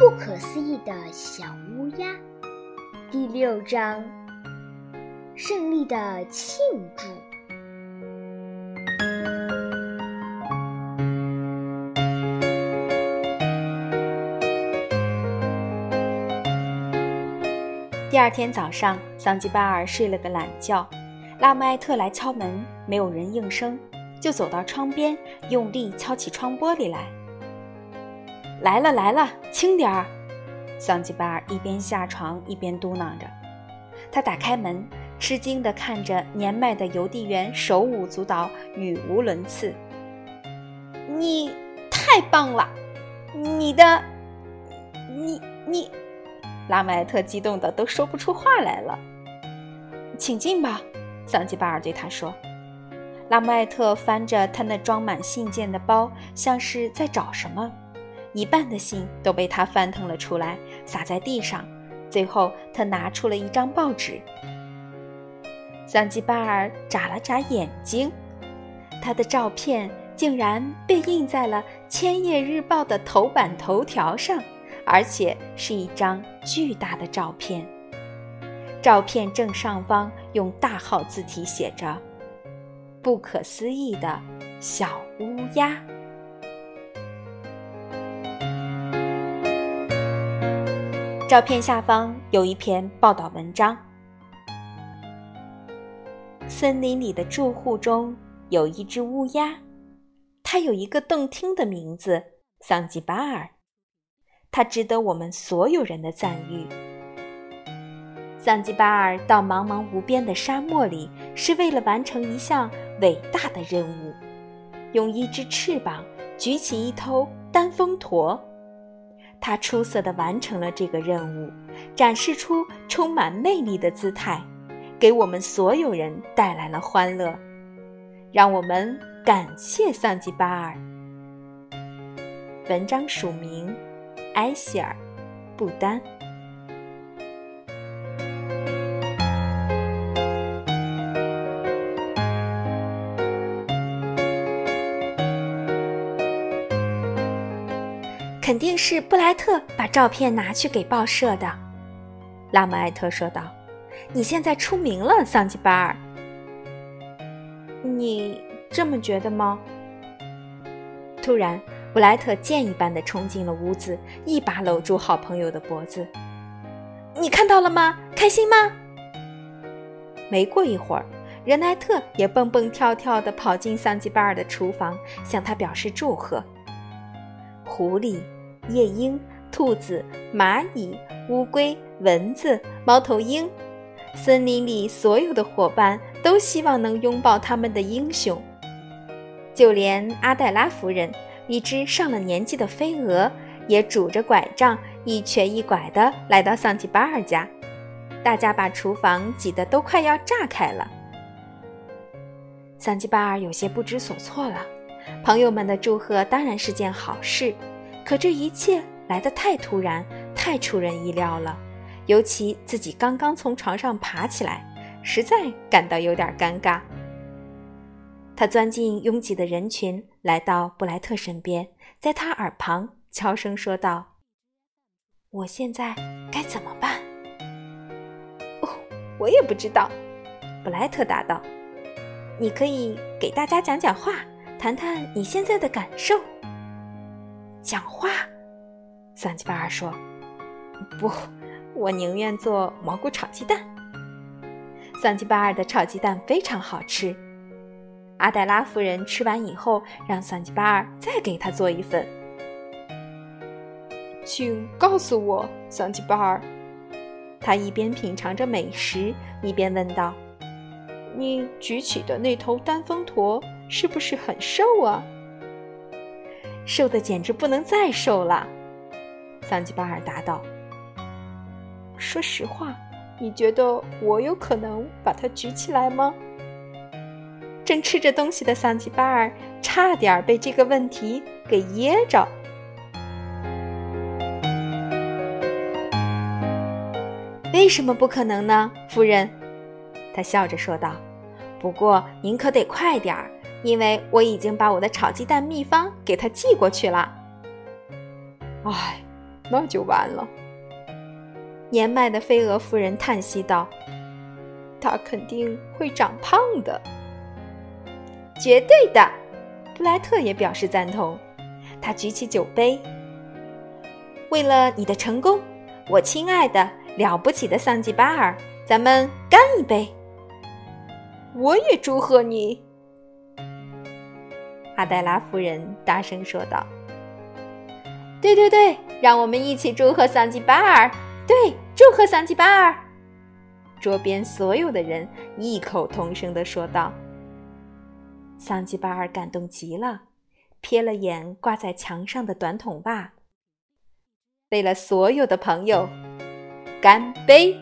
不可思议的小乌鸦，第六章：胜利的庆祝。第二天早上，桑吉巴尔睡了个懒觉，拉姆艾特来敲门，没有人应声，就走到窗边，用力敲起窗玻璃来。来了来了，轻点儿！桑吉巴尔一边下床一边嘟囔着。他打开门，吃惊地看着年迈的邮递员手舞足蹈，语无伦次。你太棒了！你的，你你。拉麦特激动的都说不出话来了。请进吧，桑吉巴尔对他说。拉麦特翻着他那装满信件的包，像是在找什么。一半的信都被他翻腾了出来，洒在地上。最后，他拿出了一张报纸。桑吉巴尔眨了眨眼睛，他的照片竟然被印在了《千叶日报》的头版头条上。而且是一张巨大的照片，照片正上方用大号字体写着“不可思议的小乌鸦”。照片下方有一篇报道文章：森林里的住户中有一只乌鸦，它有一个动听的名字——桑吉巴尔。它值得我们所有人的赞誉。桑吉巴尔到茫茫无边的沙漠里，是为了完成一项伟大的任务——用一只翅膀举起一头单峰驼。他出色地完成了这个任务，展示出充满魅力的姿态，给我们所有人带来了欢乐。让我们感谢桑吉巴尔。文章署名。埃希尔，布丹。肯定是布莱特把照片拿去给报社的，拉姆艾特说道：“你现在出名了，桑吉巴尔。”你这么觉得吗？突然。布莱特箭一般的冲进了屋子，一把搂住好朋友的脖子。“你看到了吗？开心吗？”没过一会儿，任奈特也蹦蹦跳跳地跑进桑吉巴尔的厨房，向他表示祝贺。狐狸、夜莺、兔子、蚂蚁、乌龟、蚊子、猫头鹰，森林里所有的伙伴都希望能拥抱他们的英雄，就连阿黛拉夫人。一只上了年纪的飞蛾也拄着拐杖，一瘸一拐地来到桑吉巴尔家。大家把厨房挤得都快要炸开了。桑吉巴尔有些不知所措了。朋友们的祝贺当然是件好事，可这一切来得太突然，太出人意料了。尤其自己刚刚从床上爬起来，实在感到有点尴尬。他钻进拥挤的人群，来到布莱特身边，在他耳旁悄声说道：“我现在该怎么办？”“哦，我也不知道。”布莱特答道。“你可以给大家讲讲话，谈谈你现在的感受。”“讲话？”桑吉巴尔说。“不，我宁愿做蘑菇炒鸡蛋。”桑吉巴尔的炒鸡蛋非常好吃。阿黛拉夫人吃完以后，让桑吉巴尔再给他做一份。请告诉我，桑吉巴尔。他一边品尝着美食，一边问道：“你举起的那头单峰驼是不是很瘦啊？”“瘦的简直不能再瘦了。”桑吉巴尔答道。“说实话，你觉得我有可能把它举起来吗？”正吃着东西的桑吉巴尔差点被这个问题给噎着。为什么不可能呢，夫人？他笑着说道。不过您可得快点儿，因为我已经把我的炒鸡蛋秘方给他寄过去了。哎，那就完了。年迈的飞蛾夫人叹息道：“他肯定会长胖的。”绝对的，布莱特也表示赞同。他举起酒杯，为了你的成功，我亲爱的、了不起的桑吉巴尔，咱们干一杯！我也祝贺你，阿黛拉夫人大声说道。对对对，让我们一起祝贺桑吉巴尔！对，祝贺桑吉巴尔！桌边所有的人异口同声的说道。桑吉巴尔感动极了，瞥了眼挂在墙上的短筒袜。为了所有的朋友，干杯！